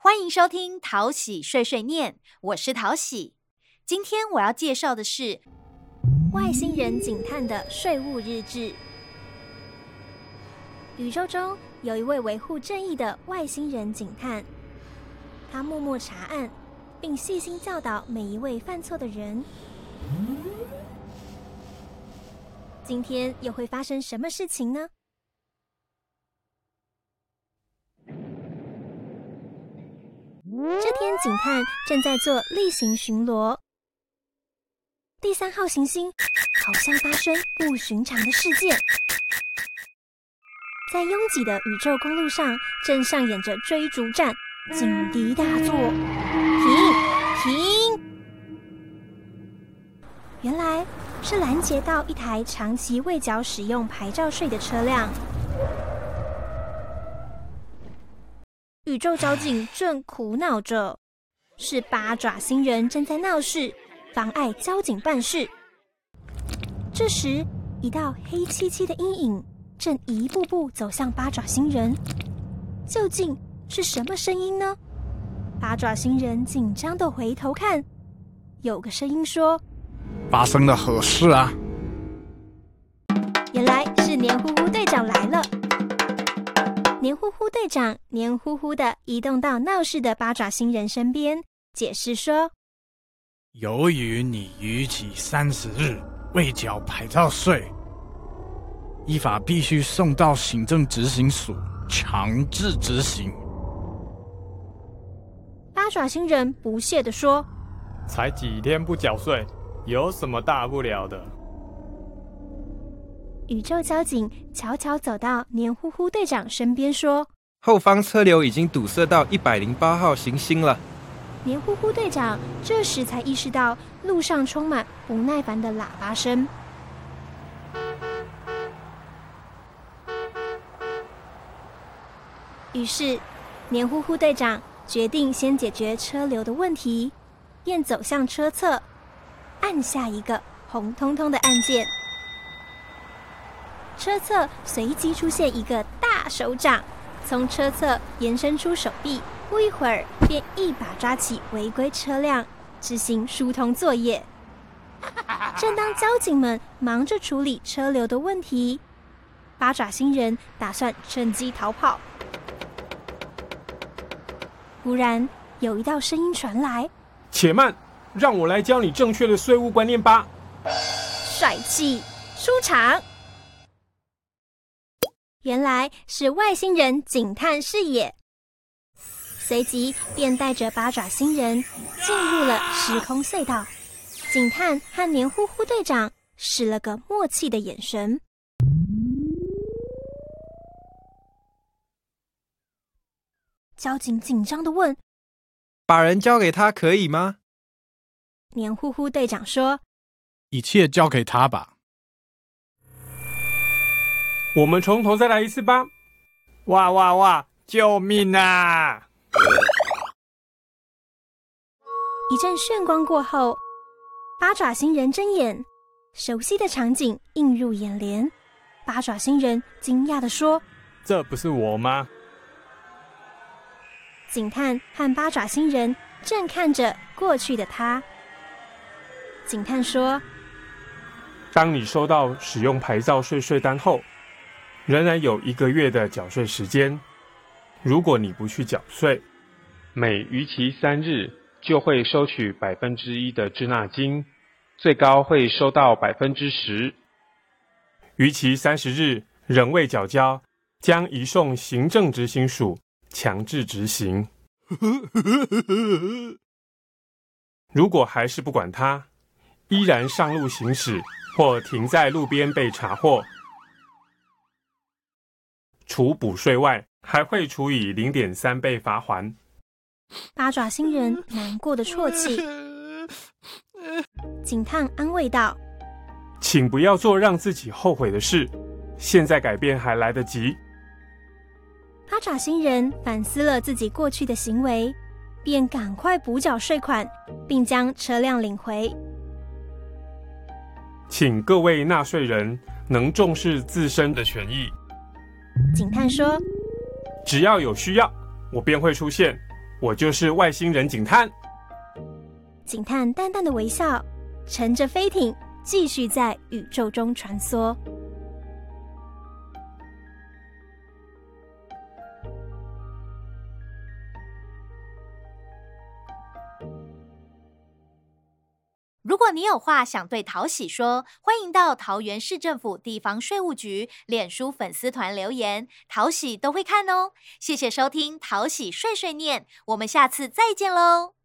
欢迎收听淘喜碎碎念，我是淘喜。今天我要介绍的是外星人警探的税务日志。宇宙中有一位维护正义的外星人警探，他默默查案，并细心教导每一位犯错的人。今天又会发生什么事情呢？这天，警探正在做例行巡逻。第三号行星好像发生不寻常的事件，在拥挤的宇宙公路上正上演着追逐战，警笛大作，停停！原来是拦截到一台长期未缴使用牌照税的车辆。宇宙交警正苦恼着，是八爪星人正在闹事，妨碍交警办事。这时，一道黑漆漆的阴影正一步步走向八爪星人。究竟是什么声音呢？八爪星人紧张的回头看，有个声音说：“发生了何事啊？”原来是黏糊糊队长来了。黏糊糊队长黏糊糊的移动到闹事的八爪星人身边，解释说：“由于你逾期三十日未缴牌照税，依法必须送到行政执行署强制执行。”八爪星人不屑的说：“才几天不缴税，有什么大不了的？”宇宙交警悄悄走到黏糊糊队长身边，说：“后方车流已经堵塞到一百零八号行星了。”黏糊糊队长这时才意识到路上充满不耐烦的喇叭声。于是，黏糊糊队长决定先解决车流的问题，便走向车侧，按下一个红彤彤的按键。车侧随即出现一个大手掌，从车侧延伸出手臂，不一会儿便一把抓起违规车辆，执行疏通作业。正当交警们忙着处理车流的问题，八爪星人打算趁机逃跑。忽然有一道声音传来：“且慢，让我来教你正确的税务观念吧！”帅气出场。原来是外星人警探视野，随即便带着八爪星人进入了时空隧道。警探和黏糊糊队长使了个默契的眼神。交警紧张的问：“把人交给他可以吗？”黏糊糊队长说：“一切交给他吧。”我们从头再来一次吧！哇哇哇！救命啊！一阵炫光过后，八爪星人睁眼，熟悉的场景映入眼帘。八爪星人惊讶的说：“这不是我吗？”警探和八爪星人正看着过去的他。警探说：“当你收到使用牌照税税单后。”仍然有一个月的缴税时间。如果你不去缴税，每逾期三日就会收取百分之一的滞纳金，最高会收到百分之十。逾期三十日仍未缴交，将移送行政执行署强制执行。如果还是不管他，依然上路行驶或停在路边被查获。除补税外，还会处以零点三倍罚还。八爪星人难过的啜泣。警探安慰道：“请不要做让自己后悔的事，现在改变还来得及。”八爪星人反思了自己过去的行为，便赶快补缴税款，并将车辆领回。请各位纳税人能重视自身的权益。警探说：“只要有需要，我便会出现。我就是外星人警探。警探淡淡的微笑，乘着飞艇继续在宇宙中穿梭。你有话想对淘喜说，欢迎到桃园市政府地方税务局脸书粉丝团留言，淘喜都会看哦。谢谢收听淘喜碎碎念，我们下次再见喽。